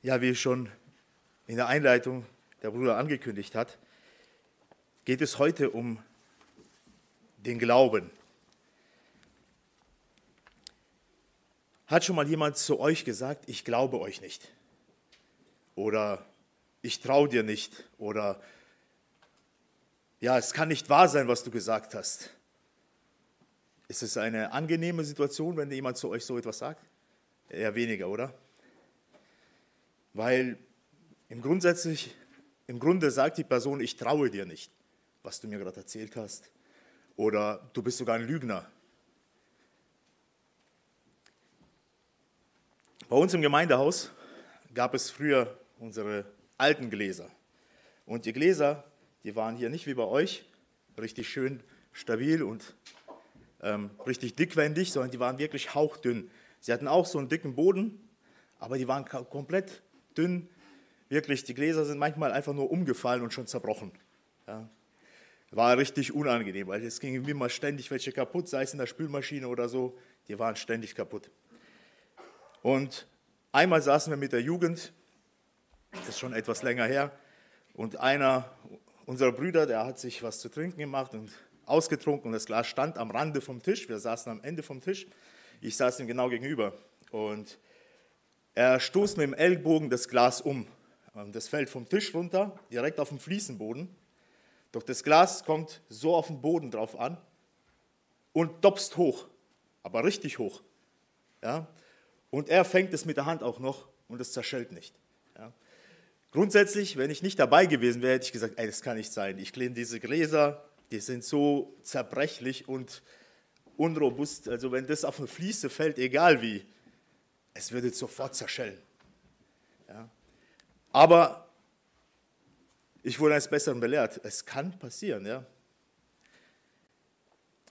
Ja, wie schon in der Einleitung der Bruder angekündigt hat, geht es heute um den Glauben. Hat schon mal jemand zu euch gesagt, ich glaube euch nicht? Oder ich traue dir nicht? Oder ja, es kann nicht wahr sein, was du gesagt hast. Ist es eine angenehme Situation, wenn jemand zu euch so etwas sagt? Eher weniger, oder? Weil im, grundsätzlich, im Grunde sagt die Person, ich traue dir nicht, was du mir gerade erzählt hast. Oder du bist sogar ein Lügner. Bei uns im Gemeindehaus gab es früher unsere alten Gläser. Und die Gläser, die waren hier nicht wie bei euch, richtig schön stabil und ähm, richtig dickwendig, sondern die waren wirklich hauchdünn. Sie hatten auch so einen dicken Boden, aber die waren komplett dünn. Wirklich, die Gläser sind manchmal einfach nur umgefallen und schon zerbrochen. Ja. War richtig unangenehm, weil es gingen immer ständig welche kaputt, sei es in der Spülmaschine oder so, die waren ständig kaputt. Und einmal saßen wir mit der Jugend, das ist schon etwas länger her, und einer unserer Brüder, der hat sich was zu trinken gemacht und ausgetrunken und das Glas stand am Rande vom Tisch. Wir saßen am Ende vom Tisch. Ich saß ihm genau gegenüber. Und er stoßt mit dem Ellbogen das Glas um. Das fällt vom Tisch runter, direkt auf den Fliesenboden. Doch das Glas kommt so auf den Boden drauf an und dopst hoch, aber richtig hoch. Ja? Und er fängt es mit der Hand auch noch und es zerschellt nicht. Ja? Grundsätzlich, wenn ich nicht dabei gewesen wäre, hätte ich gesagt, ey, das kann nicht sein. Ich kenne diese Gläser, die sind so zerbrechlich und unrobust. Also wenn das auf eine Fliese fällt, egal wie, es würde sofort zerschellen. Ja. Aber ich wurde eines Besseren belehrt. Es kann passieren. Ja.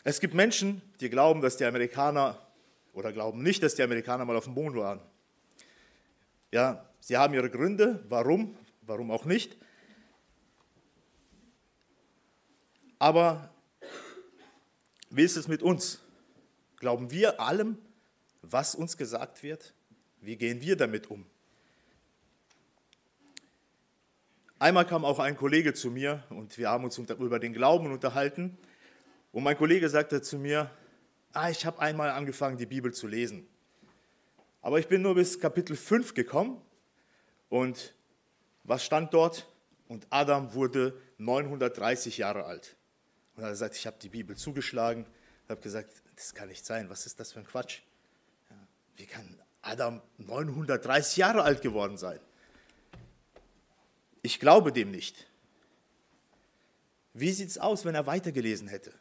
Es gibt Menschen, die glauben, dass die Amerikaner oder glauben nicht, dass die Amerikaner mal auf dem Mond waren. Ja, sie haben ihre Gründe, warum, warum auch nicht. Aber wie ist es mit uns? Glauben wir allem, was uns gesagt wird? Wie gehen wir damit um? Einmal kam auch ein Kollege zu mir und wir haben uns über den Glauben unterhalten. Und mein Kollege sagte zu mir, ah, ich habe einmal angefangen, die Bibel zu lesen. Aber ich bin nur bis Kapitel 5 gekommen und was stand dort? Und Adam wurde 930 Jahre alt. Und er gesagt, ich habe die Bibel zugeschlagen und habe gesagt, das kann nicht sein, was ist das für ein Quatsch? Wie kann Adam 930 Jahre alt geworden sein? Ich glaube dem nicht. Wie sieht es aus, wenn er weitergelesen hätte?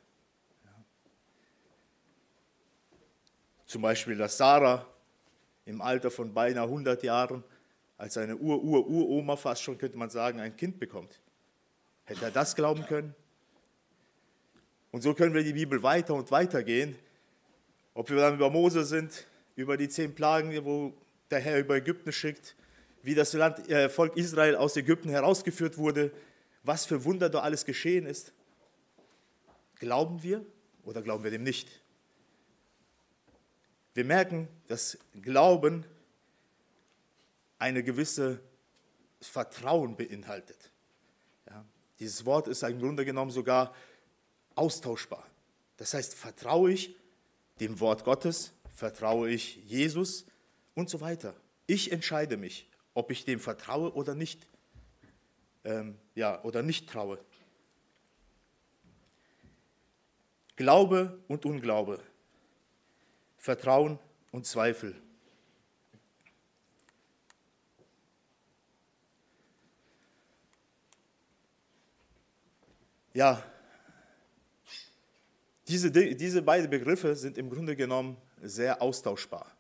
Zum Beispiel, dass Sarah im Alter von beinahe 100 Jahren als seine Ur-Ur-Uroma fast schon, könnte man sagen, ein Kind bekommt. Hätte er das glauben können? Und so können wir die Bibel weiter und weiter gehen. Ob wir dann über Mose sind, über die zehn Plagen, wo der Herr über Ägypten schickt, wie das Land, äh, Volk Israel aus Ägypten herausgeführt wurde, was für Wunder da alles geschehen ist. Glauben wir oder glauben wir dem nicht? Wir merken, dass Glauben eine gewisse Vertrauen beinhaltet. Ja, dieses Wort ist im Grunde genommen sogar austauschbar. Das heißt, vertraue ich dem Wort Gottes, vertraue ich Jesus und so weiter. Ich entscheide mich, ob ich dem vertraue oder nicht, ähm, ja, oder nicht traue. Glaube und Unglaube, Vertrauen und Zweifel. Ja, diese, diese beiden Begriffe sind im Grunde genommen sehr austauschbar.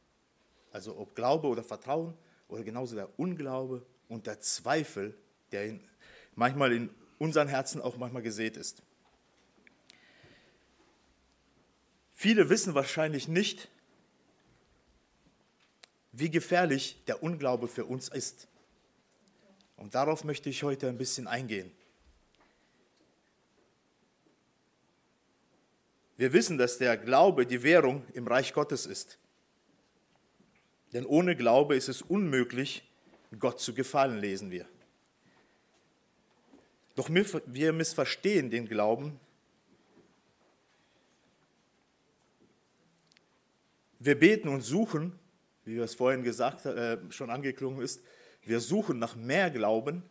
Also ob Glaube oder Vertrauen oder genauso der Unglaube und der Zweifel, der in, manchmal in unseren Herzen auch manchmal gesät ist. Viele wissen wahrscheinlich nicht, wie gefährlich der Unglaube für uns ist. Und darauf möchte ich heute ein bisschen eingehen. Wir wissen, dass der Glaube die Währung im Reich Gottes ist. Denn ohne Glaube ist es unmöglich, Gott zu gefallen, lesen wir. Doch wir missverstehen den Glauben. Wir beten und suchen, wie es vorhin gesagt, äh, schon angeklungen ist, wir suchen nach mehr Glauben,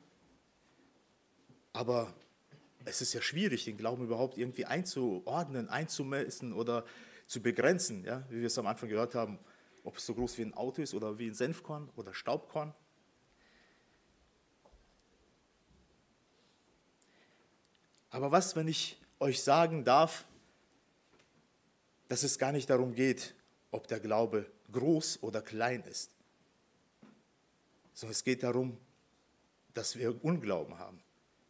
aber es ist ja schwierig, den Glauben überhaupt irgendwie einzuordnen, einzumessen oder zu begrenzen, ja, wie wir es am Anfang gehört haben, ob es so groß wie ein Auto ist oder wie ein Senfkorn oder Staubkorn. Aber was, wenn ich euch sagen darf, dass es gar nicht darum geht, ob der Glaube groß oder klein ist, sondern es geht darum, dass wir Unglauben haben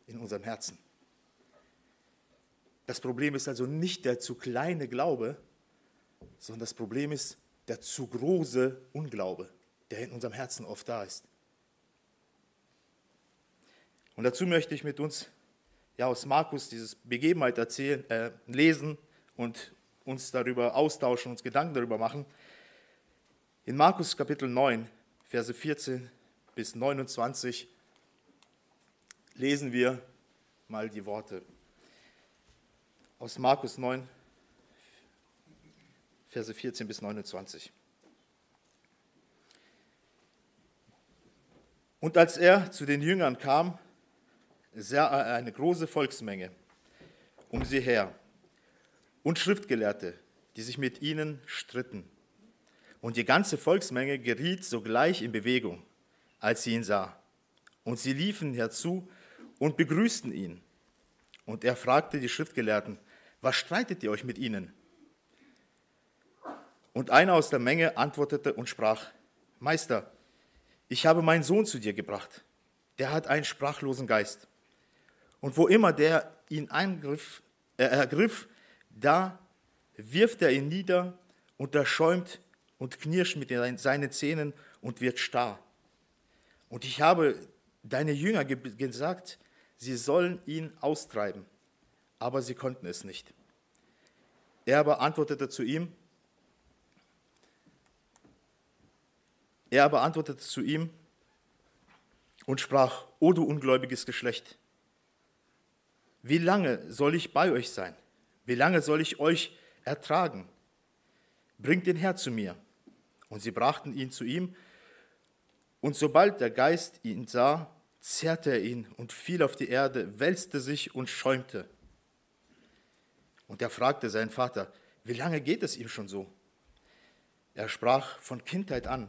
in unserem Herzen. Das Problem ist also nicht der zu kleine Glaube, sondern das Problem ist der zu große Unglaube, der in unserem Herzen oft da ist. Und dazu möchte ich mit uns ja, aus Markus dieses Begebenheit erzählen, äh, lesen und uns darüber austauschen, uns Gedanken darüber machen. In Markus Kapitel 9, Verse 14 bis 29 lesen wir mal die Worte aus Markus 9, Verse 14 bis 29. Und als er zu den Jüngern kam, sah er eine große Volksmenge um sie her und Schriftgelehrte, die sich mit ihnen stritten. Und die ganze Volksmenge geriet sogleich in Bewegung, als sie ihn sah. Und sie liefen herzu und begrüßten ihn. Und er fragte die Schriftgelehrten, was streitet ihr euch mit ihnen? Und einer aus der Menge antwortete und sprach, Meister, ich habe meinen Sohn zu dir gebracht. Der hat einen sprachlosen Geist. Und wo immer der ihn eingriff, äh, ergriff, da wirft er ihn nieder und er schäumt und knirscht mit seinen Zähnen und wird starr. Und ich habe deine Jünger gesagt, sie sollen ihn austreiben, aber sie konnten es nicht. Er aber antwortete zu ihm, Er aber antwortete zu ihm und sprach, O du ungläubiges Geschlecht, wie lange soll ich bei euch sein? Wie lange soll ich euch ertragen? Bringt den Herr zu mir. Und sie brachten ihn zu ihm, und sobald der Geist ihn sah, zerrte er ihn und fiel auf die Erde, wälzte sich und schäumte. Und er fragte seinen Vater, wie lange geht es ihm schon so? Er sprach von Kindheit an.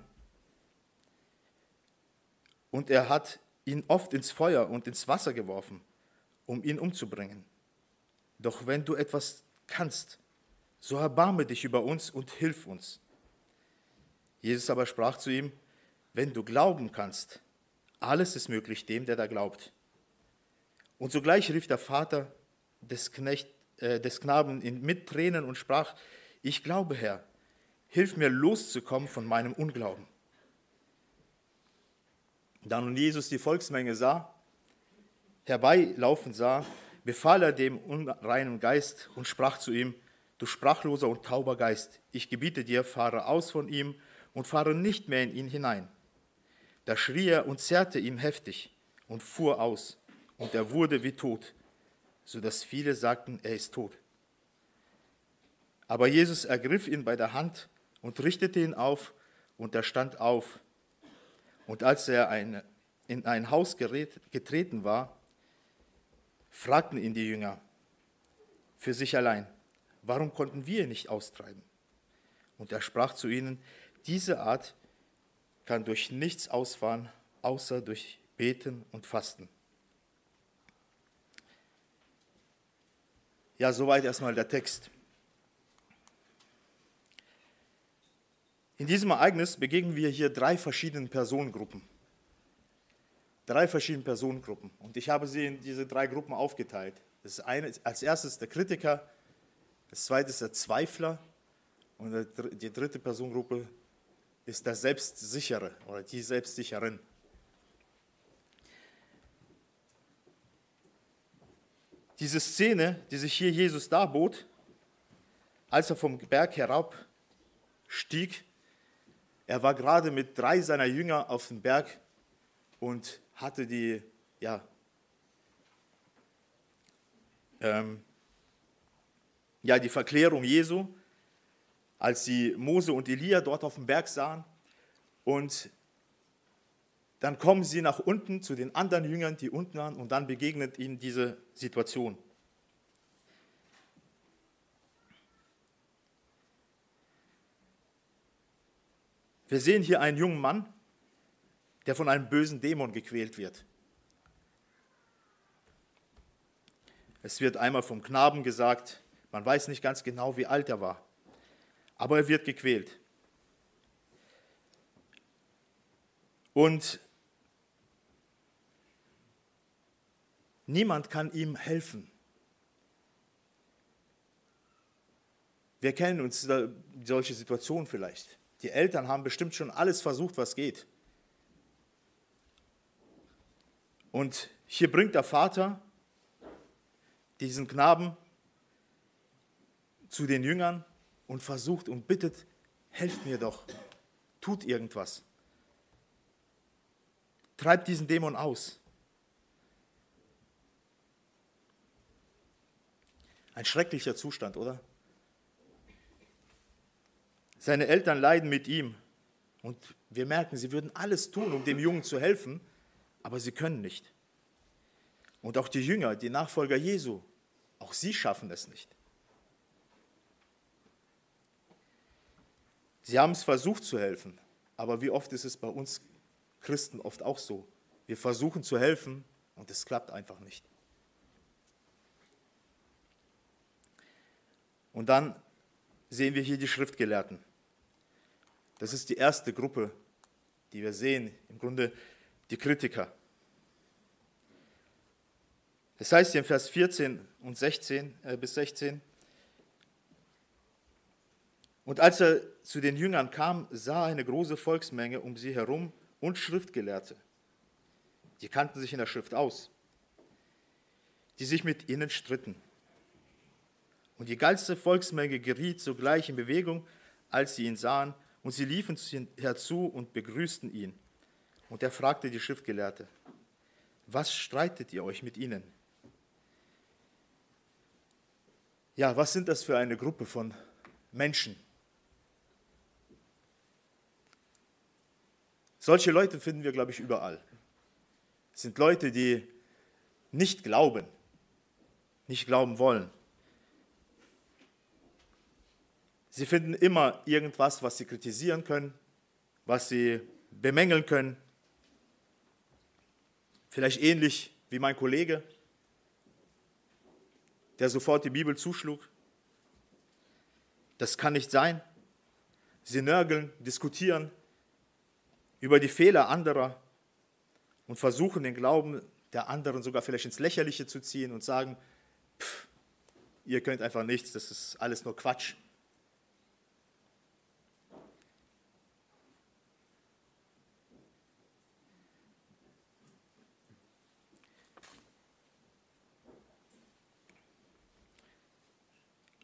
Und er hat ihn oft ins Feuer und ins Wasser geworfen, um ihn umzubringen. Doch wenn du etwas kannst, so erbarme dich über uns und hilf uns. Jesus aber sprach zu ihm, wenn du glauben kannst, alles ist möglich dem, der da glaubt. Und sogleich rief der Vater des, Knecht, äh, des Knaben mit Tränen und sprach, ich glaube, Herr, hilf mir loszukommen von meinem Unglauben. Da nun Jesus die Volksmenge sah, herbeilaufen sah, befahl er dem unreinen Geist und sprach zu ihm, du sprachloser und tauber Geist, ich gebiete dir, fahre aus von ihm und fahre nicht mehr in ihn hinein. Da schrie er und zerrte ihm heftig und fuhr aus, und er wurde wie tot, so dass viele sagten, er ist tot. Aber Jesus ergriff ihn bei der Hand und richtete ihn auf, und er stand auf und als er eine, in ein Haus gerät, getreten war, fragten ihn die Jünger für sich allein, warum konnten wir ihn nicht austreiben? Und er sprach zu ihnen, diese Art kann durch nichts ausfahren, außer durch Beten und Fasten. Ja, soweit erstmal der Text. In diesem Ereignis begegnen wir hier drei verschiedenen Personengruppen. Drei verschiedene Personengruppen. Und ich habe sie in diese drei Gruppen aufgeteilt. Das ist eine, als erstes der Kritiker, das zweite ist der Zweifler und die dritte Personengruppe ist der Selbstsichere oder die Selbstsicherin. Diese Szene, die sich hier Jesus darbot, als er vom Berg herabstieg, er war gerade mit drei seiner Jünger auf dem Berg und hatte die, ja, ähm, ja, die Verklärung Jesu, als sie Mose und Elia dort auf dem Berg sahen. Und dann kommen sie nach unten zu den anderen Jüngern, die unten waren, und dann begegnet ihnen diese Situation. Wir sehen hier einen jungen Mann, der von einem bösen Dämon gequält wird. Es wird einmal vom Knaben gesagt, man weiß nicht ganz genau, wie alt er war, aber er wird gequält. Und niemand kann ihm helfen. Wir kennen uns solche Situationen vielleicht. Die Eltern haben bestimmt schon alles versucht, was geht. Und hier bringt der Vater diesen Knaben zu den Jüngern und versucht und bittet, helft mir doch, tut irgendwas. Treibt diesen Dämon aus. Ein schrecklicher Zustand, oder? Seine Eltern leiden mit ihm und wir merken, sie würden alles tun, um dem Jungen zu helfen, aber sie können nicht. Und auch die Jünger, die Nachfolger Jesu, auch sie schaffen es nicht. Sie haben es versucht zu helfen, aber wie oft ist es bei uns Christen oft auch so? Wir versuchen zu helfen und es klappt einfach nicht. Und dann sehen wir hier die Schriftgelehrten. Das ist die erste Gruppe, die wir sehen, im Grunde die Kritiker. Das heißt hier in Vers 14 und 16 äh, bis 16, und als er zu den Jüngern kam, sah er eine große Volksmenge um sie herum und Schriftgelehrte. Die kannten sich in der Schrift aus, die sich mit ihnen stritten. Und die ganze Volksmenge geriet sogleich in Bewegung, als sie ihn sahen, und sie liefen herzu und begrüßten ihn. Und er fragte die Schriftgelehrte, was streitet ihr euch mit ihnen? Ja, was sind das für eine Gruppe von Menschen? Solche Leute finden wir, glaube ich, überall. Es sind Leute, die nicht glauben, nicht glauben wollen. Sie finden immer irgendwas, was sie kritisieren können, was sie bemängeln können. Vielleicht ähnlich wie mein Kollege, der sofort die Bibel zuschlug. Das kann nicht sein. Sie nörgeln, diskutieren über die Fehler anderer und versuchen den Glauben der anderen sogar vielleicht ins Lächerliche zu ziehen und sagen, pff, ihr könnt einfach nichts, das ist alles nur Quatsch.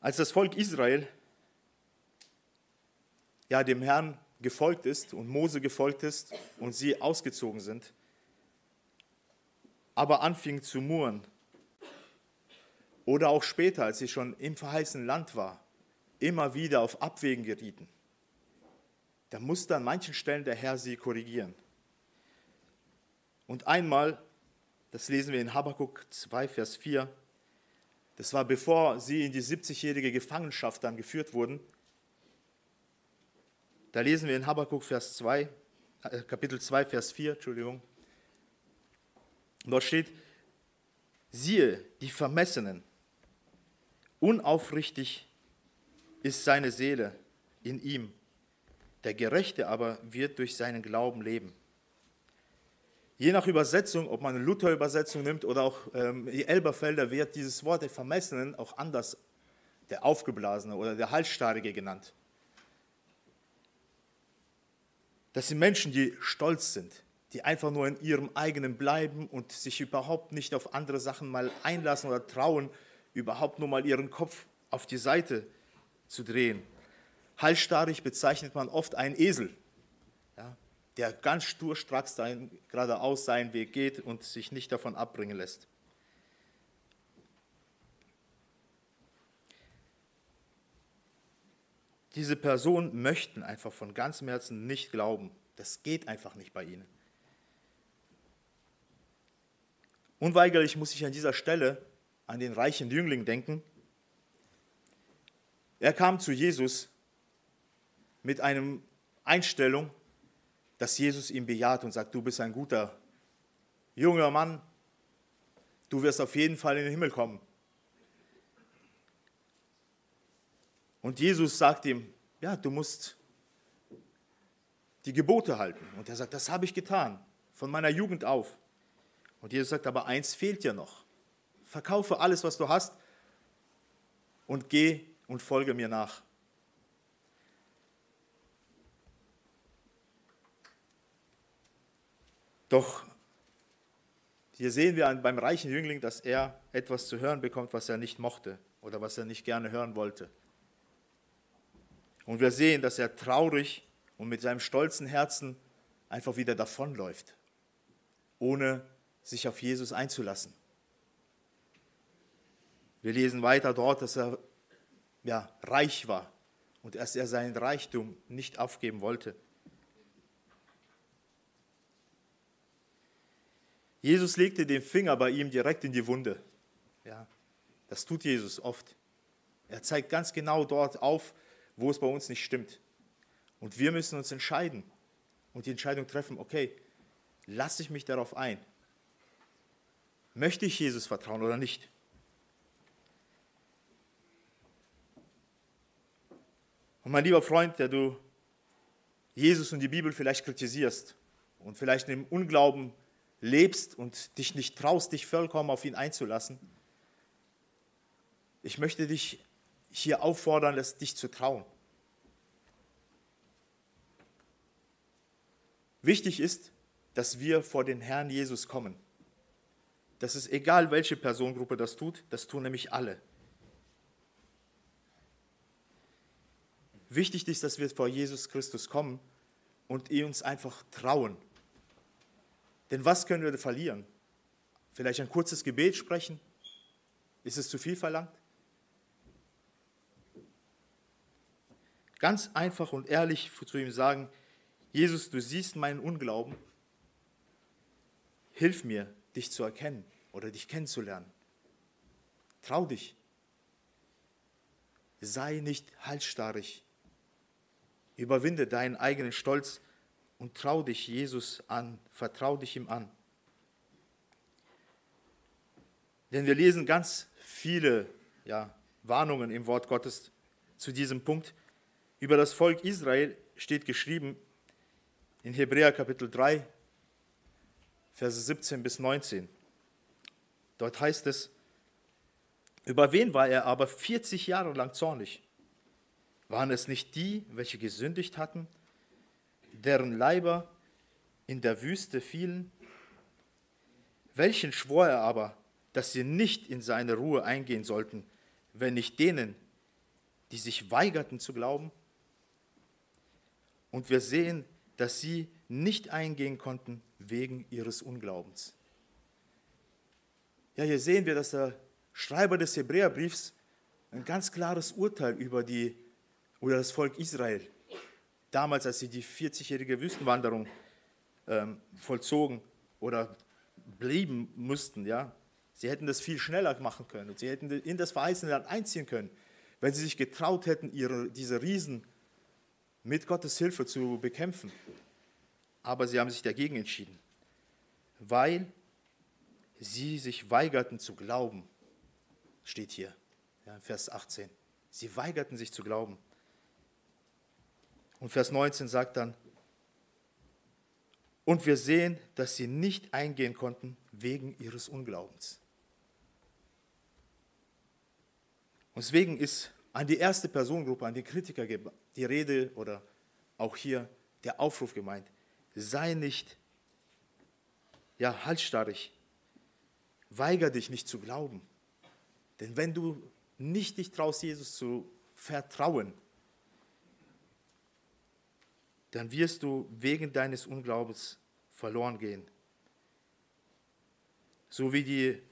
Als das Volk Israel ja dem Herrn gefolgt ist und Mose gefolgt ist und sie ausgezogen sind, aber anfing zu murren, oder auch später, als sie schon im verheißenen Land war, immer wieder auf Abwägen gerieten, da musste an manchen Stellen der Herr sie korrigieren. Und einmal, das lesen wir in Habakkuk 2, Vers 4, das war bevor sie in die 70-jährige Gefangenschaft dann geführt wurden. Da lesen wir in Habakkuk Vers 2, äh, Kapitel 2, Vers 4, Entschuldigung. dort steht, siehe, die Vermessenen, unaufrichtig ist seine Seele in ihm, der Gerechte aber wird durch seinen Glauben leben. Je nach Übersetzung, ob man eine Luther-Übersetzung nimmt oder auch ähm, die Elberfelder, wird dieses Wort der Vermessenen auch anders, der Aufgeblasene oder der Halsstarrige genannt. Das sind Menschen, die stolz sind, die einfach nur in ihrem eigenen bleiben und sich überhaupt nicht auf andere Sachen mal einlassen oder trauen, überhaupt nur mal ihren Kopf auf die Seite zu drehen. Halsstarrig bezeichnet man oft einen Esel. Ja? Der ganz sturstracks sein, geradeaus seinen Weg geht und sich nicht davon abbringen lässt. Diese Personen möchten einfach von ganzem Herzen nicht glauben. Das geht einfach nicht bei ihnen. Unweigerlich muss ich an dieser Stelle an den reichen Jüngling denken. Er kam zu Jesus mit einer Einstellung, dass Jesus ihn bejaht und sagt, du bist ein guter junger Mann, du wirst auf jeden Fall in den Himmel kommen. Und Jesus sagt ihm, ja, du musst die Gebote halten. Und er sagt, das habe ich getan, von meiner Jugend auf. Und Jesus sagt, aber eins fehlt dir noch. Verkaufe alles, was du hast und geh und folge mir nach. Doch hier sehen wir beim reichen Jüngling, dass er etwas zu hören bekommt, was er nicht mochte oder was er nicht gerne hören wollte. Und wir sehen, dass er traurig und mit seinem stolzen Herzen einfach wieder davonläuft, ohne sich auf Jesus einzulassen. Wir lesen weiter dort, dass er ja, reich war und dass er seinen Reichtum nicht aufgeben wollte. Jesus legte den Finger bei ihm direkt in die Wunde. Ja, das tut Jesus oft. Er zeigt ganz genau dort auf, wo es bei uns nicht stimmt. Und wir müssen uns entscheiden und die Entscheidung treffen, okay, lasse ich mich darauf ein? Möchte ich Jesus vertrauen oder nicht? Und mein lieber Freund, der du Jesus und die Bibel vielleicht kritisierst und vielleicht im Unglauben lebst und dich nicht traust, dich vollkommen auf ihn einzulassen, ich möchte dich hier auffordern, dich zu trauen. Wichtig ist, dass wir vor den Herrn Jesus kommen. Das ist egal, welche Personengruppe das tut, das tun nämlich alle. Wichtig ist, dass wir vor Jesus Christus kommen und uns einfach trauen, denn was können wir verlieren? Vielleicht ein kurzes Gebet sprechen? Ist es zu viel verlangt? Ganz einfach und ehrlich zu ihm sagen, Jesus, du siehst meinen Unglauben, hilf mir, dich zu erkennen oder dich kennenzulernen. Trau dich. Sei nicht halsstarrig. Überwinde deinen eigenen Stolz und trau dich Jesus an, vertrau dich ihm an. Denn wir lesen ganz viele ja, Warnungen im Wort Gottes zu diesem Punkt. Über das Volk Israel steht geschrieben in Hebräer Kapitel 3, Verse 17 bis 19. Dort heißt es, über wen war er aber 40 Jahre lang zornig? Waren es nicht die, welche gesündigt hatten deren Leiber in der Wüste fielen? Welchen schwor er aber, dass sie nicht in seine Ruhe eingehen sollten, wenn nicht denen, die sich weigerten zu glauben? Und wir sehen, dass sie nicht eingehen konnten wegen ihres Unglaubens. Ja, hier sehen wir, dass der Schreiber des Hebräerbriefs ein ganz klares Urteil über die oder das Volk Israel damals, als sie die 40-jährige Wüstenwanderung ähm, vollzogen oder blieben mussten, ja, sie hätten das viel schneller machen können und sie hätten in das verheißene Land einziehen können, wenn sie sich getraut hätten, ihre, diese Riesen mit Gottes Hilfe zu bekämpfen. Aber sie haben sich dagegen entschieden, weil sie sich weigerten zu glauben, steht hier, ja, Vers 18. Sie weigerten sich zu glauben. Und Vers 19 sagt dann, und wir sehen, dass sie nicht eingehen konnten wegen ihres Unglaubens. Und deswegen ist an die erste Personengruppe, an die Kritiker die Rede oder auch hier der Aufruf gemeint. Sei nicht ja, halsstarrig. Weiger dich nicht zu glauben. Denn wenn du nicht dich traust, Jesus zu vertrauen, dann wirst du wegen deines Unglaubens verloren gehen. So wie die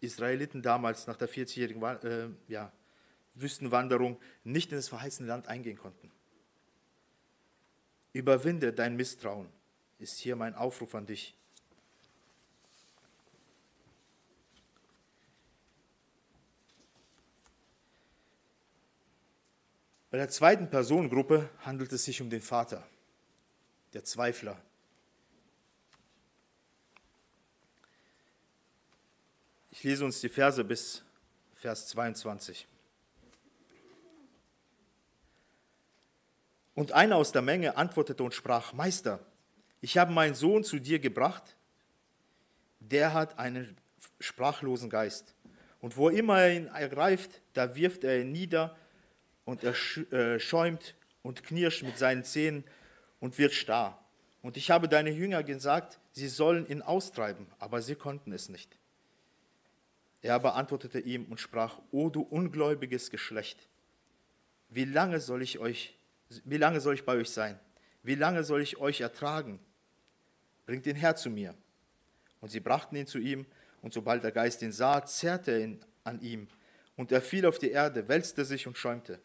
Israeliten damals nach der 40-jährigen äh, ja, Wüstenwanderung nicht in das verheißene Land eingehen konnten. Überwinde dein Misstrauen, ist hier mein Aufruf an dich. Bei der zweiten Personengruppe handelt es sich um den Vater, der Zweifler. Ich lese uns die Verse bis Vers 22. Und einer aus der Menge antwortete und sprach, Meister, ich habe meinen Sohn zu dir gebracht, der hat einen sprachlosen Geist. Und wo immer er ihn ergreift, da wirft er ihn nieder und er äh, schäumt und knirscht mit seinen Zähnen und wird starr. Und ich habe deine Jünger gesagt, sie sollen ihn austreiben, aber sie konnten es nicht. Er aber antwortete ihm und sprach, O du ungläubiges Geschlecht, wie lange soll ich euch, wie lange soll ich bei euch sein? Wie lange soll ich euch ertragen? Bringt ihn her zu mir. Und sie brachten ihn zu ihm, und sobald der Geist ihn sah, zerrte er ihn an ihm, und er fiel auf die Erde, wälzte sich und schäumte.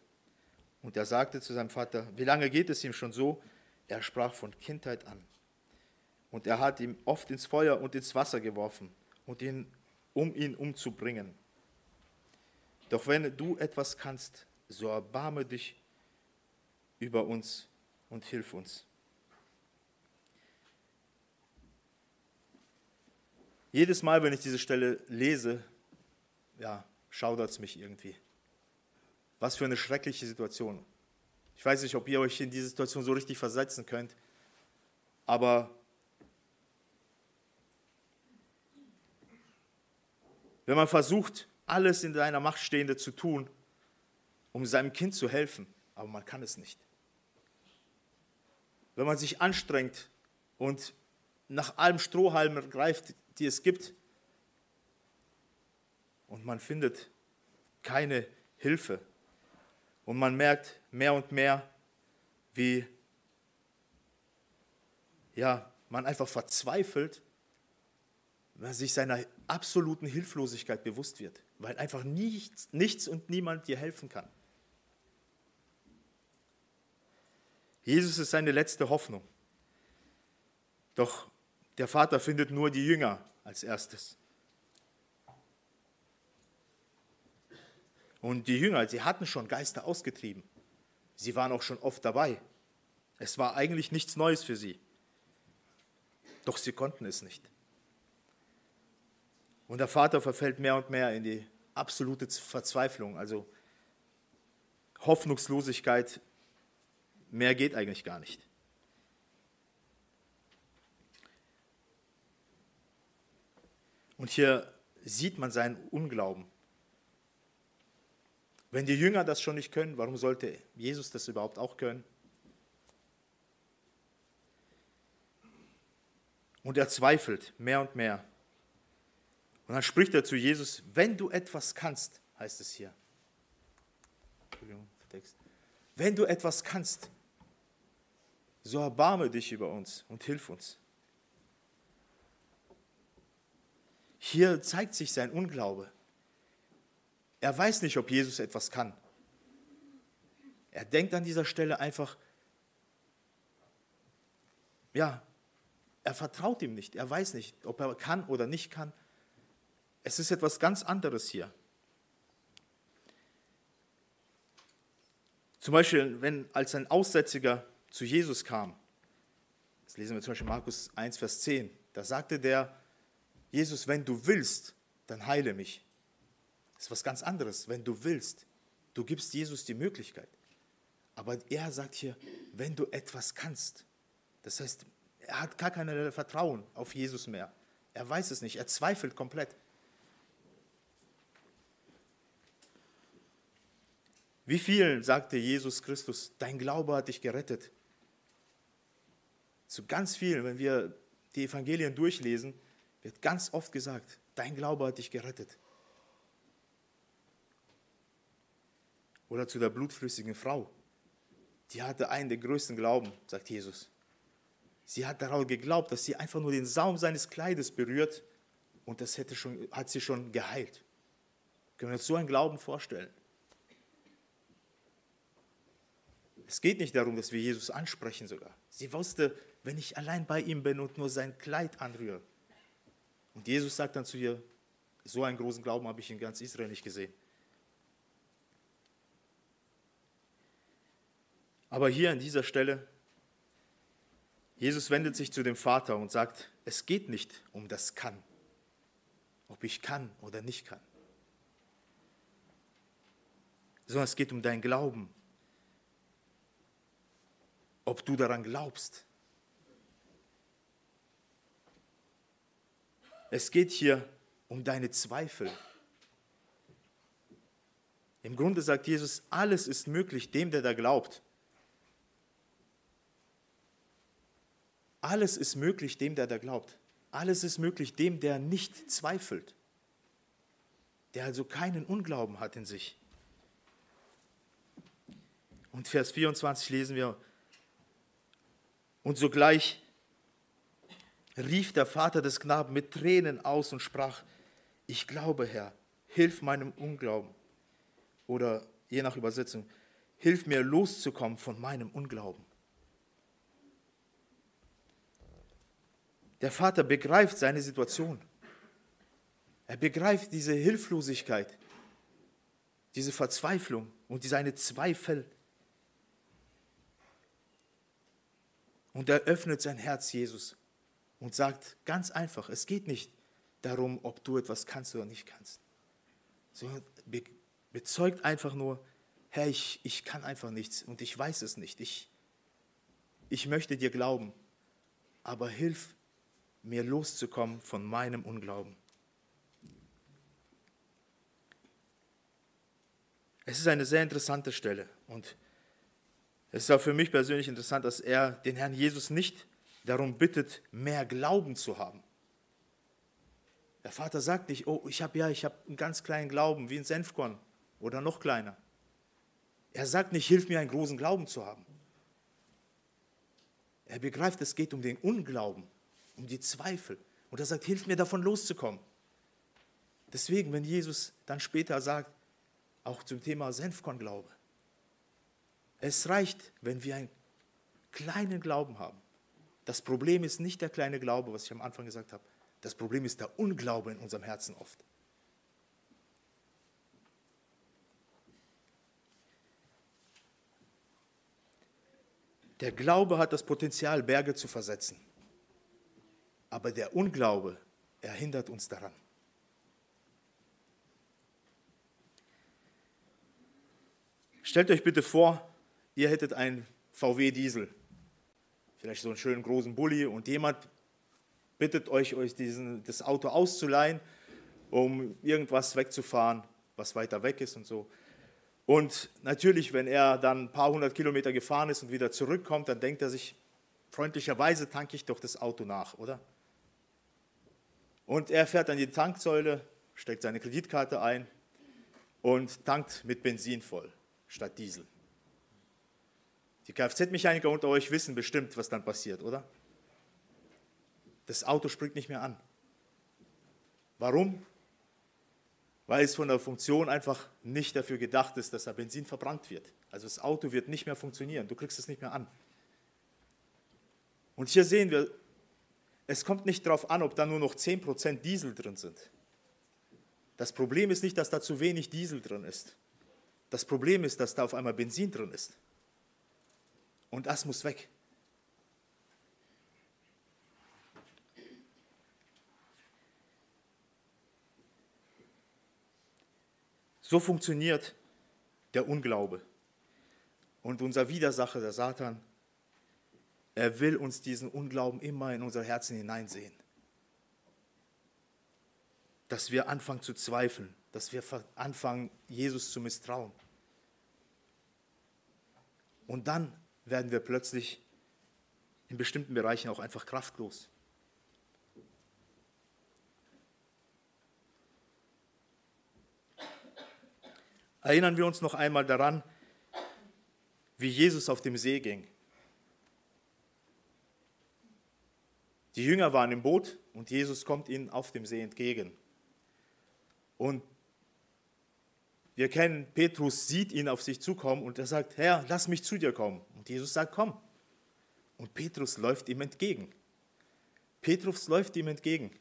Und er sagte zu seinem Vater, wie lange geht es ihm schon so? Er sprach von Kindheit an. Und er hat ihn oft ins Feuer und ins Wasser geworfen, und ihn, um ihn umzubringen. Doch wenn du etwas kannst, so erbarme dich über uns und hilf uns. Jedes Mal, wenn ich diese Stelle lese, ja, schaudert es mich irgendwie. Was für eine schreckliche Situation. Ich weiß nicht, ob ihr euch in diese Situation so richtig versetzen könnt, aber wenn man versucht, alles in seiner Macht Stehende zu tun, um seinem Kind zu helfen, aber man kann es nicht. Wenn man sich anstrengt und nach allem Strohhalm greift, die es gibt, und man findet keine Hilfe, und man merkt mehr und mehr, wie ja, man einfach verzweifelt, wenn man sich seiner absoluten Hilflosigkeit bewusst wird, weil einfach nichts, nichts und niemand dir helfen kann. Jesus ist seine letzte Hoffnung. Doch der Vater findet nur die Jünger als erstes. Und die Jünger, sie hatten schon Geister ausgetrieben. Sie waren auch schon oft dabei. Es war eigentlich nichts Neues für sie. Doch sie konnten es nicht. Und der Vater verfällt mehr und mehr in die absolute Verzweiflung, also Hoffnungslosigkeit. Mehr geht eigentlich gar nicht. Und hier sieht man seinen Unglauben. Wenn die Jünger das schon nicht können, warum sollte Jesus das überhaupt auch können? Und er zweifelt mehr und mehr. Und dann spricht er zu Jesus, wenn du etwas kannst, heißt es hier. Wenn du etwas kannst, so erbarme dich über uns und hilf uns. Hier zeigt sich sein Unglaube. Er weiß nicht, ob Jesus etwas kann. Er denkt an dieser Stelle einfach, ja, er vertraut ihm nicht. Er weiß nicht, ob er kann oder nicht kann. Es ist etwas ganz anderes hier. Zum Beispiel, wenn als ein Aussätziger zu Jesus kam, das lesen wir zum Beispiel Markus 1, Vers 10, da sagte der, Jesus, wenn du willst, dann heile mich. Das ist was ganz anderes, wenn du willst. Du gibst Jesus die Möglichkeit. Aber er sagt hier, wenn du etwas kannst. Das heißt, er hat gar kein Vertrauen auf Jesus mehr. Er weiß es nicht, er zweifelt komplett. Wie vielen sagte Jesus Christus, dein Glaube hat dich gerettet? Zu ganz vielen, wenn wir die Evangelien durchlesen, wird ganz oft gesagt, dein Glaube hat dich gerettet. Oder zu der blutflüssigen Frau. die hatte einen der größten Glauben, sagt Jesus. Sie hat daran geglaubt, dass sie einfach nur den Saum seines Kleides berührt und das hätte schon, hat sie schon geheilt. Können wir uns so einen Glauben vorstellen? Es geht nicht darum, dass wir Jesus ansprechen sogar. Sie wusste, wenn ich allein bei ihm bin und nur sein Kleid anrühre. Und Jesus sagt dann zu ihr, so einen großen Glauben habe ich in ganz Israel nicht gesehen. Aber hier an dieser Stelle, Jesus wendet sich zu dem Vater und sagt, es geht nicht um das Kann, ob ich kann oder nicht kann, sondern es geht um dein Glauben, ob du daran glaubst. Es geht hier um deine Zweifel. Im Grunde sagt Jesus, alles ist möglich dem, der da glaubt. Alles ist möglich dem, der da glaubt. Alles ist möglich dem, der nicht zweifelt. Der also keinen Unglauben hat in sich. Und Vers 24 lesen wir, und sogleich rief der Vater des Knaben mit Tränen aus und sprach, ich glaube, Herr, hilf meinem Unglauben. Oder je nach Übersetzung, hilf mir loszukommen von meinem Unglauben. Der Vater begreift seine Situation. Er begreift diese Hilflosigkeit, diese Verzweiflung und seine Zweifel. Und er öffnet sein Herz Jesus und sagt ganz einfach, es geht nicht darum, ob du etwas kannst oder nicht kannst, sondern be bezeugt einfach nur, Herr, ich, ich kann einfach nichts und ich weiß es nicht. Ich, ich möchte dir glauben, aber hilf mir loszukommen von meinem Unglauben. Es ist eine sehr interessante Stelle und es ist auch für mich persönlich interessant, dass er den Herrn Jesus nicht darum bittet, mehr Glauben zu haben. Der Vater sagt nicht, oh, ich habe ja, ich habe einen ganz kleinen Glauben, wie ein Senfkorn oder noch kleiner. Er sagt nicht, hilf mir einen großen Glauben zu haben. Er begreift, es geht um den Unglauben, um die Zweifel. Und er sagt, hilf mir davon loszukommen. Deswegen, wenn Jesus dann später sagt, auch zum Thema Senfkornglaube, es reicht, wenn wir einen kleinen Glauben haben. Das Problem ist nicht der kleine Glaube, was ich am Anfang gesagt habe. Das Problem ist der Unglaube in unserem Herzen oft. Der Glaube hat das Potenzial, Berge zu versetzen. Aber der Unglaube, er hindert uns daran. Stellt euch bitte vor, ihr hättet einen VW Diesel, vielleicht so einen schönen großen Bulli und jemand bittet euch, euch diesen, das Auto auszuleihen, um irgendwas wegzufahren, was weiter weg ist und so. Und natürlich, wenn er dann ein paar hundert Kilometer gefahren ist und wieder zurückkommt, dann denkt er sich, freundlicherweise tanke ich doch das Auto nach, oder? Und er fährt an die Tanksäule, steckt seine Kreditkarte ein und tankt mit Benzin voll statt Diesel. Die Kfz-Mechaniker unter euch wissen bestimmt, was dann passiert, oder? Das Auto springt nicht mehr an. Warum? Weil es von der Funktion einfach nicht dafür gedacht ist, dass da Benzin verbrannt wird. Also das Auto wird nicht mehr funktionieren, du kriegst es nicht mehr an. Und hier sehen wir, es kommt nicht darauf an, ob da nur noch 10% Diesel drin sind. Das Problem ist nicht, dass da zu wenig Diesel drin ist. Das Problem ist, dass da auf einmal Benzin drin ist. Und das muss weg. So funktioniert der Unglaube. Und unser Widersacher, der Satan, er will uns diesen Unglauben immer in unser Herzen hineinsehen. Dass wir anfangen zu zweifeln, dass wir anfangen, Jesus zu misstrauen. Und dann werden wir plötzlich in bestimmten Bereichen auch einfach kraftlos. Erinnern wir uns noch einmal daran, wie Jesus auf dem See ging. Die Jünger waren im Boot und Jesus kommt ihnen auf dem See entgegen. Und wir kennen, Petrus sieht ihn auf sich zukommen und er sagt, Herr, lass mich zu dir kommen. Und Jesus sagt, komm. Und Petrus läuft ihm entgegen. Petrus läuft ihm entgegen.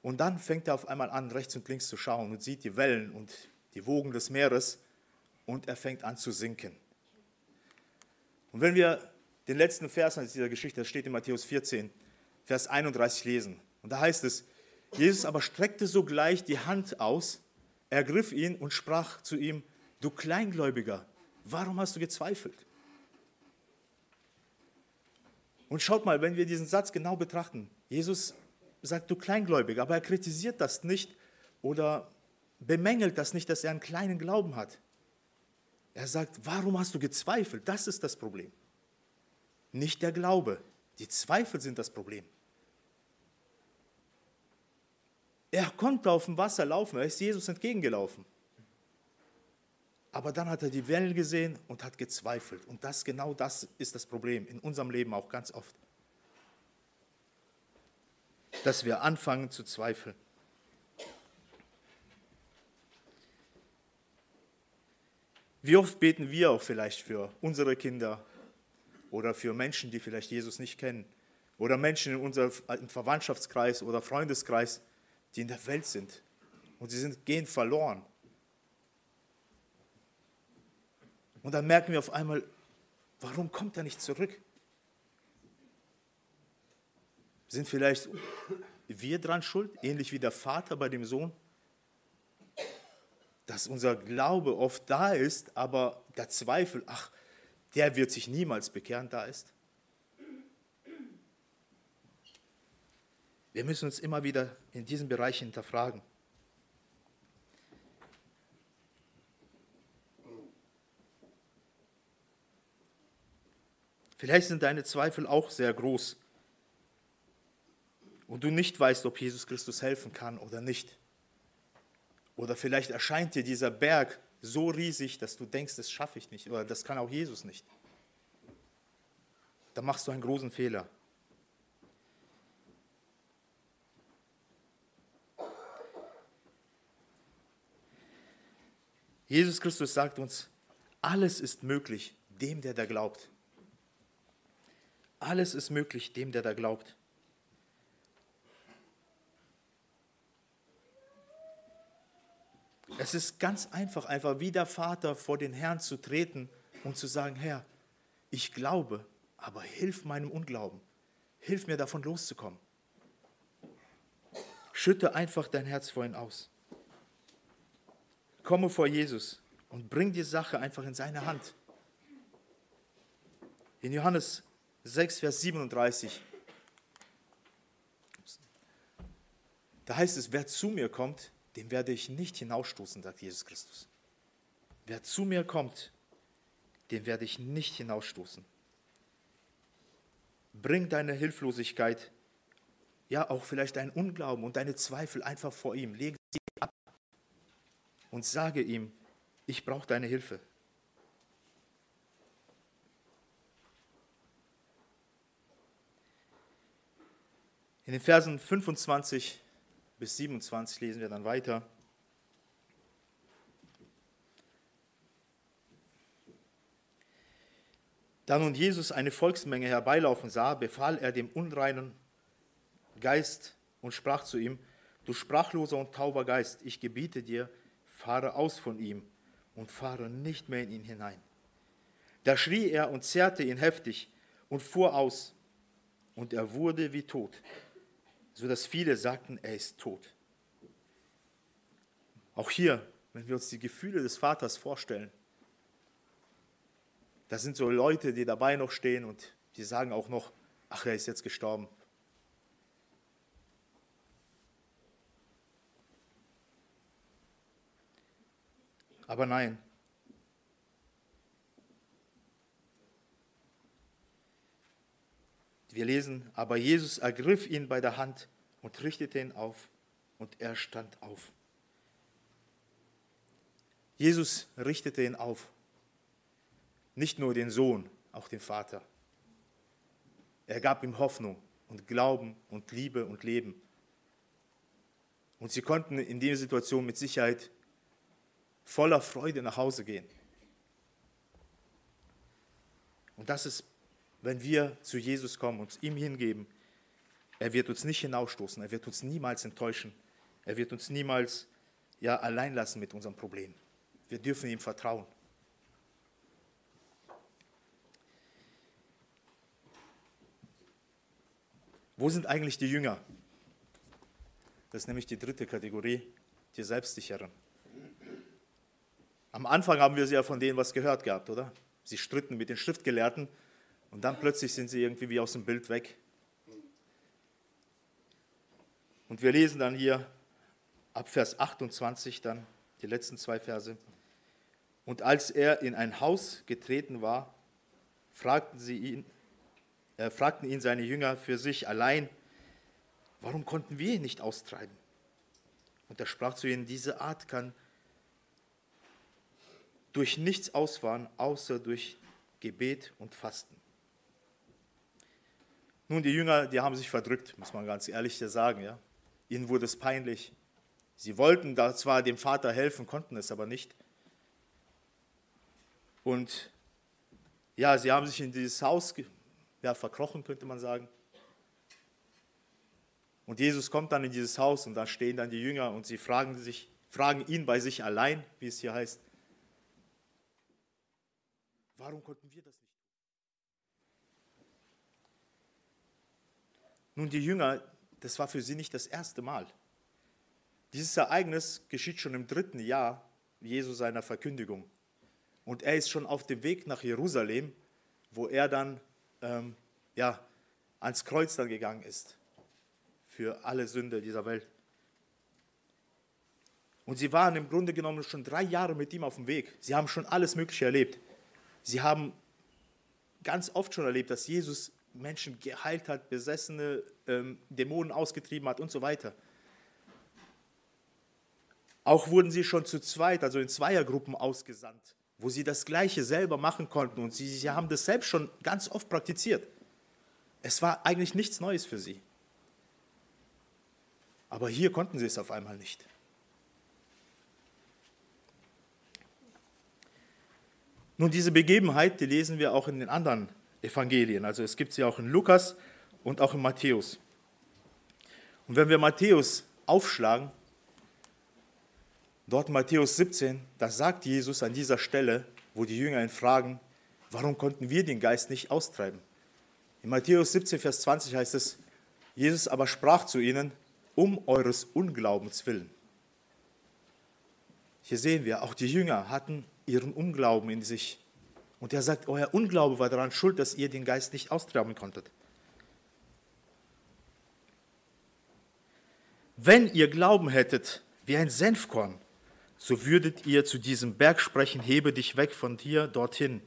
Und dann fängt er auf einmal an, rechts und links zu schauen und sieht die Wellen und die Wogen des Meeres und er fängt an zu sinken. Und wenn wir den letzten Vers dieser Geschichte, das steht in Matthäus 14, Vers 31 lesen, und da heißt es, Jesus aber streckte sogleich die Hand aus ergriff ihn und sprach zu ihm, du Kleingläubiger, warum hast du gezweifelt? Und schaut mal, wenn wir diesen Satz genau betrachten, Jesus sagt, du Kleingläubiger, aber er kritisiert das nicht oder bemängelt das nicht, dass er einen kleinen Glauben hat. Er sagt, warum hast du gezweifelt? Das ist das Problem. Nicht der Glaube. Die Zweifel sind das Problem. Er konnte auf dem Wasser laufen, er ist Jesus entgegengelaufen. Aber dann hat er die Wellen gesehen und hat gezweifelt. Und das genau das ist das Problem in unserem Leben auch ganz oft. Dass wir anfangen zu zweifeln. Wie oft beten wir auch vielleicht für unsere Kinder oder für Menschen, die vielleicht Jesus nicht kennen oder Menschen in unserem Verwandtschaftskreis oder Freundeskreis, die in der Welt sind. Und sie sind, gehen verloren. Und dann merken wir auf einmal, warum kommt er nicht zurück? Sind vielleicht wir dran schuld, ähnlich wie der Vater bei dem Sohn? Dass unser Glaube oft da ist, aber der Zweifel, ach, der wird sich niemals bekehren, da ist. Wir müssen uns immer wieder in diesem Bereich hinterfragen. Vielleicht sind deine Zweifel auch sehr groß und du nicht weißt, ob Jesus Christus helfen kann oder nicht. Oder vielleicht erscheint dir dieser Berg so riesig, dass du denkst, das schaffe ich nicht oder das kann auch Jesus nicht. Da machst du einen großen Fehler. Jesus Christus sagt uns, alles ist möglich dem, der da glaubt. Alles ist möglich dem, der da glaubt. Es ist ganz einfach, einfach wie der Vater vor den Herrn zu treten und zu sagen, Herr, ich glaube, aber hilf meinem Unglauben. Hilf mir davon loszukommen. Schütte einfach dein Herz vor ihn aus komme vor Jesus und bring die Sache einfach in seine Hand. In Johannes 6, Vers 37, da heißt es, wer zu mir kommt, den werde ich nicht hinausstoßen, sagt Jesus Christus. Wer zu mir kommt, den werde ich nicht hinausstoßen. Bring deine Hilflosigkeit, ja auch vielleicht deinen Unglauben und deine Zweifel einfach vor ihm. Lege sie ab und sage ihm, ich brauche deine Hilfe. In den Versen 25 bis 27 lesen wir dann weiter. Da nun Jesus eine Volksmenge herbeilaufen sah, befahl er dem unreinen Geist und sprach zu ihm, du sprachloser und tauber Geist, ich gebiete dir, fahre aus von ihm und fahre nicht mehr in ihn hinein. Da schrie er und zerrte ihn heftig und fuhr aus, und er wurde wie tot, so dass viele sagten, er ist tot. Auch hier, wenn wir uns die Gefühle des Vaters vorstellen, da sind so Leute, die dabei noch stehen und die sagen auch noch, ach, er ist jetzt gestorben. Aber nein. Wir lesen, aber Jesus ergriff ihn bei der Hand und richtete ihn auf und er stand auf. Jesus richtete ihn auf. nicht nur den Sohn, auch den Vater. Er gab ihm Hoffnung und Glauben und Liebe und Leben. Und sie konnten in dieser Situation mit Sicherheit voller Freude nach Hause gehen. Und das ist, wenn wir zu Jesus kommen, und ihm hingeben, er wird uns nicht hinausstoßen, er wird uns niemals enttäuschen, er wird uns niemals ja, allein lassen mit unserem Problem. Wir dürfen ihm vertrauen. Wo sind eigentlich die Jünger? Das ist nämlich die dritte Kategorie, die Selbstsicheren. Am Anfang haben wir sie ja von denen was gehört gehabt, oder? Sie stritten mit den Schriftgelehrten und dann plötzlich sind sie irgendwie wie aus dem Bild weg. Und wir lesen dann hier ab Vers 28 dann die letzten zwei Verse. Und als er in ein Haus getreten war, fragten sie ihn, äh, fragten ihn seine Jünger für sich allein, warum konnten wir ihn nicht austreiben? Und er sprach zu ihnen, diese Art kann durch nichts ausfahren, außer durch Gebet und Fasten. Nun, die Jünger, die haben sich verdrückt, muss man ganz ehrlich sagen. Ja? Ihnen wurde es peinlich. Sie wollten da zwar dem Vater helfen, konnten es aber nicht. Und ja, sie haben sich in dieses Haus ja, verkrochen, könnte man sagen. Und Jesus kommt dann in dieses Haus und da stehen dann die Jünger und sie fragen, sich, fragen ihn bei sich allein, wie es hier heißt, warum konnten wir das nicht Nun, die Jünger, das war für sie nicht das erste Mal. Dieses Ereignis geschieht schon im dritten Jahr Jesu seiner Verkündigung. Und er ist schon auf dem Weg nach Jerusalem, wo er dann ähm, ja, ans Kreuz dann gegangen ist für alle Sünde dieser Welt. Und sie waren im Grunde genommen schon drei Jahre mit ihm auf dem Weg. Sie haben schon alles Mögliche erlebt. Sie haben ganz oft schon erlebt, dass Jesus Menschen geheilt hat, besessene ähm, Dämonen ausgetrieben hat und so weiter. Auch wurden sie schon zu zweit, also in Zweiergruppen ausgesandt, wo sie das Gleiche selber machen konnten und sie, sie haben das selbst schon ganz oft praktiziert. Es war eigentlich nichts Neues für sie. Aber hier konnten sie es auf einmal nicht. Nun, diese Begebenheit, die lesen wir auch in den anderen Evangelien. Also es gibt sie auch in Lukas und auch in Matthäus. Und wenn wir Matthäus aufschlagen, dort Matthäus 17, da sagt Jesus an dieser Stelle, wo die Jünger ihn fragen, warum konnten wir den Geist nicht austreiben? In Matthäus 17, Vers 20 heißt es, Jesus aber sprach zu ihnen, um eures Unglaubens willen. Hier sehen wir, auch die Jünger hatten ihren Unglauben in sich. Und er sagt, euer Unglaube war daran schuld, dass ihr den Geist nicht austreiben konntet. Wenn ihr Glauben hättet wie ein Senfkorn, so würdet ihr zu diesem Berg sprechen, hebe dich weg von hier dorthin.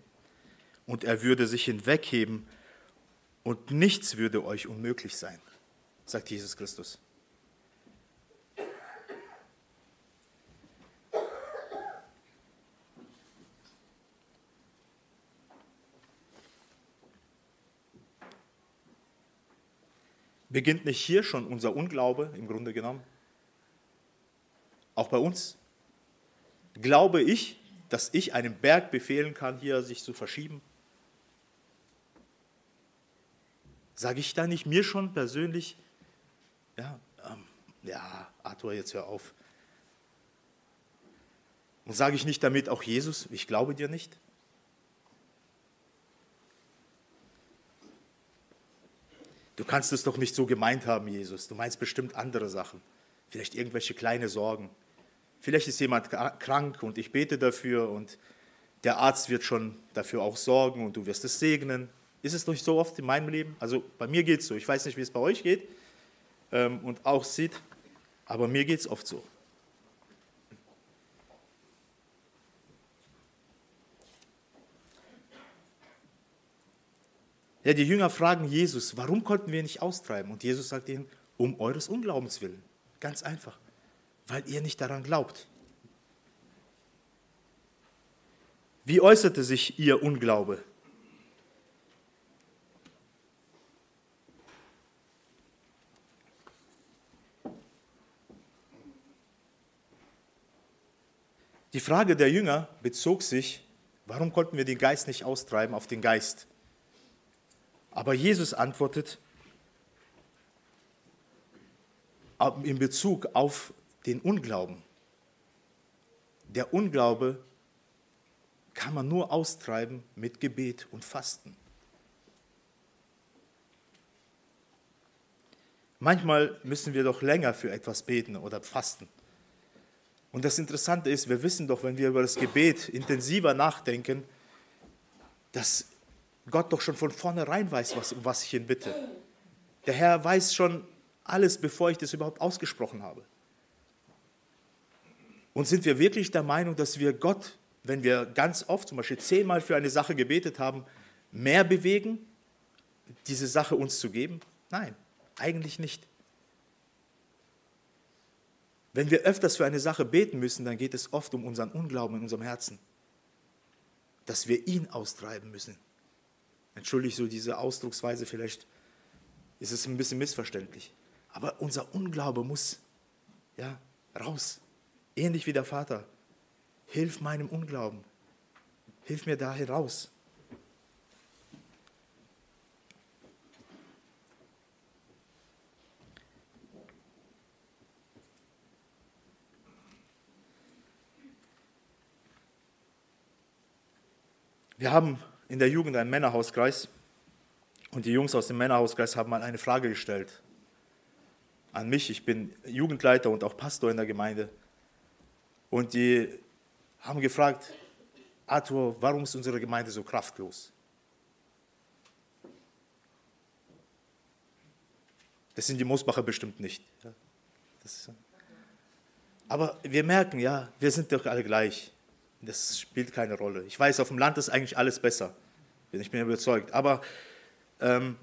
Und er würde sich hinwegheben und nichts würde euch unmöglich sein, sagt Jesus Christus. Beginnt nicht hier schon unser Unglaube im Grunde genommen? Auch bei uns? Glaube ich, dass ich einem Berg befehlen kann, hier sich zu verschieben? Sage ich da nicht mir schon persönlich, ja, ähm, ja, Arthur, jetzt hör auf. Und sage ich nicht damit auch Jesus, ich glaube dir nicht? Du kannst es doch nicht so gemeint haben, Jesus. Du meinst bestimmt andere Sachen. Vielleicht irgendwelche kleine Sorgen. Vielleicht ist jemand krank und ich bete dafür und der Arzt wird schon dafür auch sorgen und du wirst es segnen. Ist es nicht so oft in meinem Leben? Also bei mir geht es so. Ich weiß nicht, wie es bei euch geht ähm, und auch sieht, aber mir geht es oft so. Ja, die Jünger fragen Jesus, warum konnten wir nicht austreiben? Und Jesus sagt ihnen, um eures Unglaubens willen. Ganz einfach, weil ihr nicht daran glaubt. Wie äußerte sich ihr Unglaube? Die Frage der Jünger bezog sich, warum konnten wir den Geist nicht austreiben auf den Geist? Aber Jesus antwortet in Bezug auf den Unglauben. Der Unglaube kann man nur austreiben mit Gebet und Fasten. Manchmal müssen wir doch länger für etwas beten oder fasten. Und das Interessante ist, wir wissen doch, wenn wir über das Gebet intensiver nachdenken, dass Gott doch schon von vornherein weiß, was, um was ich ihn bitte. Der Herr weiß schon alles, bevor ich das überhaupt ausgesprochen habe. Und sind wir wirklich der Meinung, dass wir Gott, wenn wir ganz oft, zum Beispiel zehnmal für eine Sache gebetet haben, mehr bewegen, diese Sache uns zu geben? Nein, eigentlich nicht. Wenn wir öfters für eine Sache beten müssen, dann geht es oft um unseren Unglauben in unserem Herzen, dass wir ihn austreiben müssen. Entschuldigt so diese Ausdrucksweise, vielleicht ist es ein bisschen missverständlich. Aber unser Unglaube muss ja, raus. Ähnlich wie der Vater. Hilf meinem Unglauben. Hilf mir da heraus. Wir haben in der Jugend einen Männerhauskreis und die Jungs aus dem Männerhauskreis haben mal eine Frage gestellt an mich. Ich bin Jugendleiter und auch Pastor in der Gemeinde. Und die haben gefragt, Arthur, warum ist unsere Gemeinde so kraftlos? Das sind die Mosbacher bestimmt nicht. aber wir merken, ja, wir sind doch alle gleich. Das spielt keine Rolle. Ich weiß, auf dem Land ist eigentlich alles besser. Ich bin überzeugt. Aber ähm,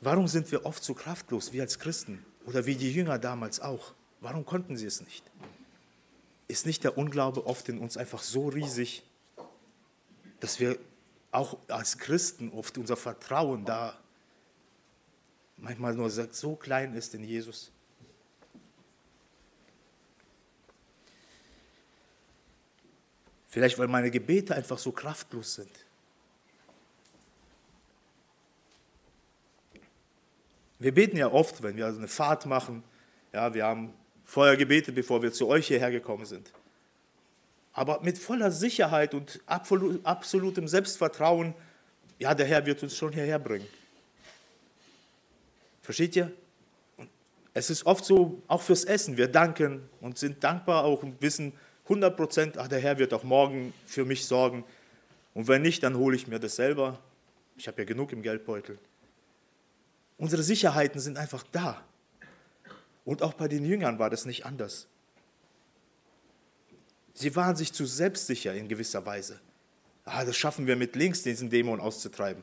warum sind wir oft so kraftlos, wie als Christen oder wie die Jünger damals auch? Warum konnten sie es nicht? Ist nicht der Unglaube oft in uns einfach so riesig, dass wir auch als Christen oft unser Vertrauen da manchmal nur so klein ist in Jesus? Vielleicht, weil meine Gebete einfach so kraftlos sind. Wir beten ja oft, wenn wir also eine Fahrt machen. Ja, wir haben vorher gebetet, bevor wir zu euch hierher gekommen sind. Aber mit voller Sicherheit und absolutem Selbstvertrauen, ja, der Herr wird uns schon hierher bringen. Versteht ihr? Es ist oft so, auch fürs Essen. Wir danken und sind dankbar auch und wissen, 100 Prozent, ach, der Herr wird auch morgen für mich sorgen. Und wenn nicht, dann hole ich mir das selber. Ich habe ja genug im Geldbeutel. Unsere Sicherheiten sind einfach da. Und auch bei den Jüngern war das nicht anders. Sie waren sich zu selbstsicher in gewisser Weise. Ah, das schaffen wir mit links, diesen Dämon auszutreiben.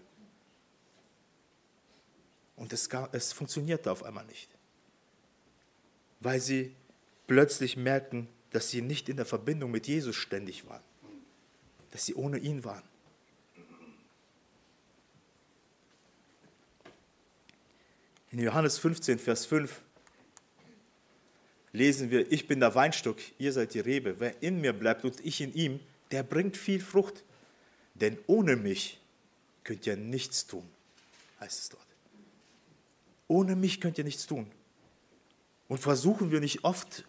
Und es, es funktionierte auf einmal nicht. Weil sie plötzlich merkten, dass sie nicht in der Verbindung mit Jesus ständig waren, dass sie ohne ihn waren. In Johannes 15, Vers 5 lesen wir, ich bin der Weinstock, ihr seid die Rebe. Wer in mir bleibt und ich in ihm, der bringt viel Frucht. Denn ohne mich könnt ihr nichts tun, heißt es dort. Ohne mich könnt ihr nichts tun. Und versuchen wir nicht oft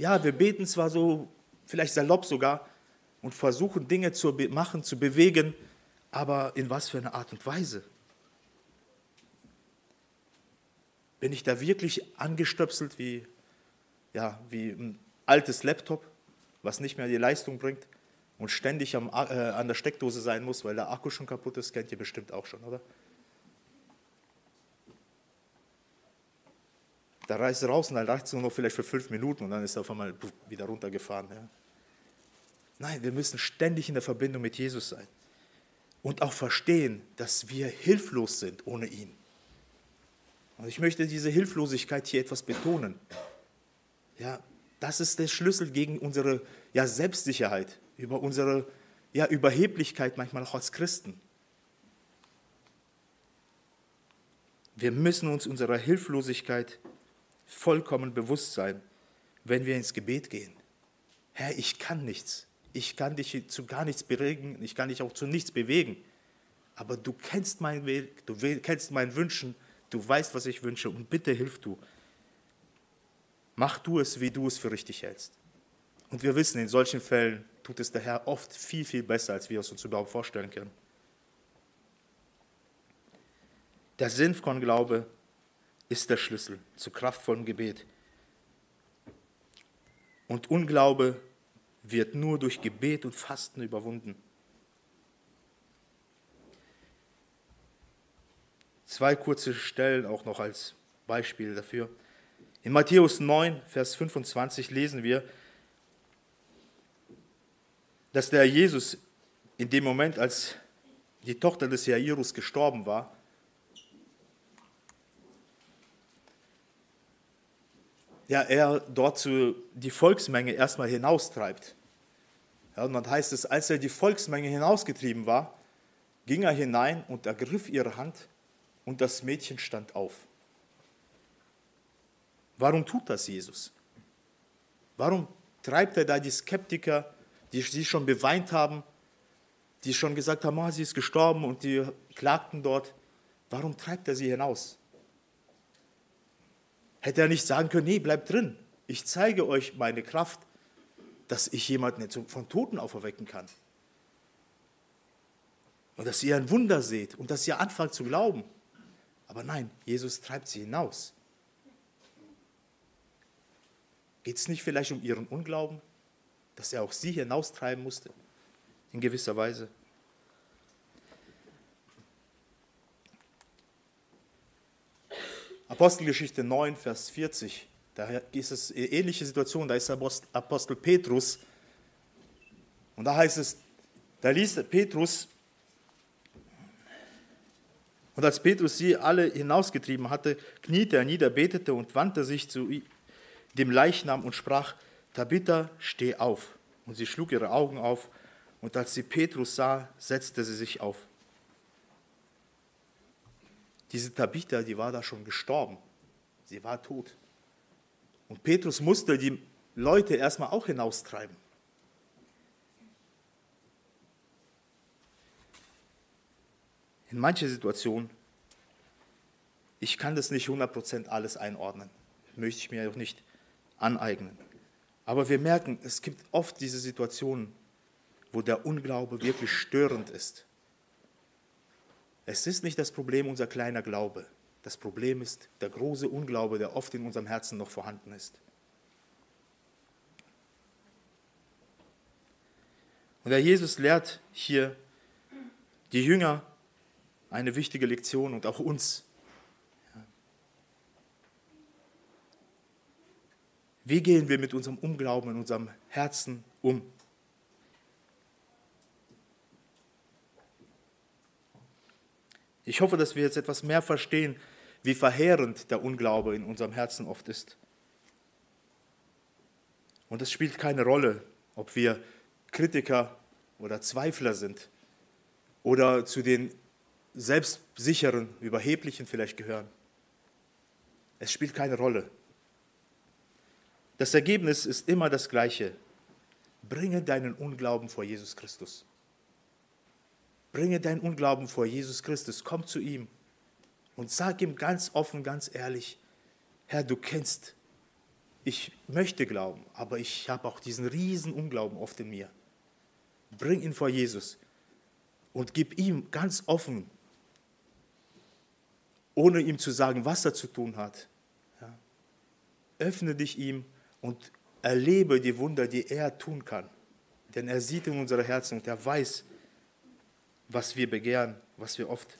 ja, wir beten zwar so, vielleicht salopp sogar, und versuchen Dinge zu machen, zu bewegen, aber in was für eine Art und Weise? Bin ich da wirklich angestöpselt wie, ja, wie ein altes Laptop, was nicht mehr die Leistung bringt und ständig am, äh, an der Steckdose sein muss, weil der Akku schon kaputt ist, kennt ihr bestimmt auch schon, oder? Da reißt es raus und dann reicht es nur noch vielleicht für fünf Minuten und dann ist er auf einmal wieder runtergefahren. Ja. Nein, wir müssen ständig in der Verbindung mit Jesus sein und auch verstehen, dass wir hilflos sind ohne ihn. Und ich möchte diese Hilflosigkeit hier etwas betonen. Ja, Das ist der Schlüssel gegen unsere ja, Selbstsicherheit, über unsere ja, Überheblichkeit manchmal auch als Christen. Wir müssen uns unserer Hilflosigkeit vollkommen bewusst sein, wenn wir ins Gebet gehen. Herr, ich kann nichts. Ich kann dich zu gar nichts beregen. Ich kann dich auch zu nichts bewegen. Aber du kennst meinen Weg, du kennst meinen Wünschen, du weißt, was ich wünsche und bitte hilf du. Mach du es, wie du es für richtig hältst. Und wir wissen, in solchen Fällen tut es der Herr oft viel, viel besser, als wir es uns überhaupt vorstellen können. Der Sinn von Glaube ist der Schlüssel zu kraftvollem Gebet. Und Unglaube wird nur durch Gebet und Fasten überwunden. Zwei kurze Stellen auch noch als Beispiel dafür. In Matthäus 9, Vers 25 lesen wir, dass der Jesus in dem Moment, als die Tochter des Jairus gestorben war, ja, er dort zu, die Volksmenge erstmal hinaustreibt. Ja, und dann heißt es, als er die Volksmenge hinausgetrieben war, ging er hinein und ergriff ihre Hand und das Mädchen stand auf. Warum tut das Jesus? Warum treibt er da die Skeptiker, die sie schon beweint haben, die schon gesagt haben, oh, sie ist gestorben und die klagten dort, warum treibt er sie hinaus? Hätte er nicht sagen können, nee, bleibt drin. Ich zeige euch meine Kraft, dass ich jemanden von Toten auferwecken kann. Und dass ihr ein Wunder seht und dass ihr anfangt zu glauben. Aber nein, Jesus treibt sie hinaus. Geht es nicht vielleicht um ihren Unglauben, dass er auch sie hinaustreiben musste? In gewisser Weise. Apostelgeschichte 9, Vers 40. Da ist es eine ähnliche Situation. Da ist Apostel Petrus. Und da heißt es, da liest Petrus, und als Petrus sie alle hinausgetrieben hatte, kniete er nieder, betete und wandte sich zu dem Leichnam und sprach, Tabitha, steh auf. Und sie schlug ihre Augen auf, und als sie Petrus sah, setzte sie sich auf. Diese Tabitha, die war da schon gestorben. Sie war tot. Und Petrus musste die Leute erstmal auch hinaustreiben. In manchen Situationen, ich kann das nicht 100% alles einordnen, möchte ich mir auch nicht aneignen. Aber wir merken, es gibt oft diese Situationen, wo der Unglaube wirklich störend ist. Es ist nicht das Problem unser kleiner Glaube. Das Problem ist der große Unglaube, der oft in unserem Herzen noch vorhanden ist. Und der Jesus lehrt hier die Jünger eine wichtige Lektion und auch uns. Wie gehen wir mit unserem Unglauben in unserem Herzen um? Ich hoffe, dass wir jetzt etwas mehr verstehen, wie verheerend der Unglaube in unserem Herzen oft ist. Und es spielt keine Rolle, ob wir Kritiker oder Zweifler sind oder zu den selbstsicheren, überheblichen vielleicht gehören. Es spielt keine Rolle. Das Ergebnis ist immer das gleiche. Bringe deinen Unglauben vor Jesus Christus. Bringe deinen Unglauben vor Jesus Christus, komm zu ihm und sag ihm ganz offen, ganz ehrlich, Herr, du kennst, ich möchte glauben, aber ich habe auch diesen riesen Unglauben oft in mir. Bring ihn vor Jesus und gib ihm ganz offen, ohne ihm zu sagen, was er zu tun hat. Ja. Öffne dich ihm und erlebe die Wunder, die er tun kann. Denn er sieht in unsere Herzen und er weiß, was wir begehren, was wir oft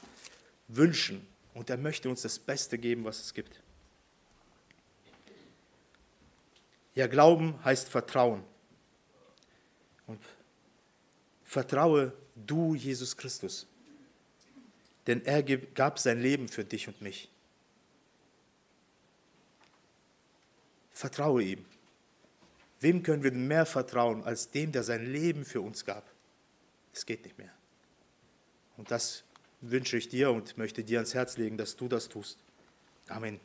wünschen. Und er möchte uns das Beste geben, was es gibt. Ja, Glauben heißt Vertrauen. Und vertraue du Jesus Christus. Denn er gab sein Leben für dich und mich. Vertraue ihm. Wem können wir mehr vertrauen als dem, der sein Leben für uns gab? Es geht nicht mehr. Und das wünsche ich dir und möchte dir ans Herz legen, dass du das tust. Amen.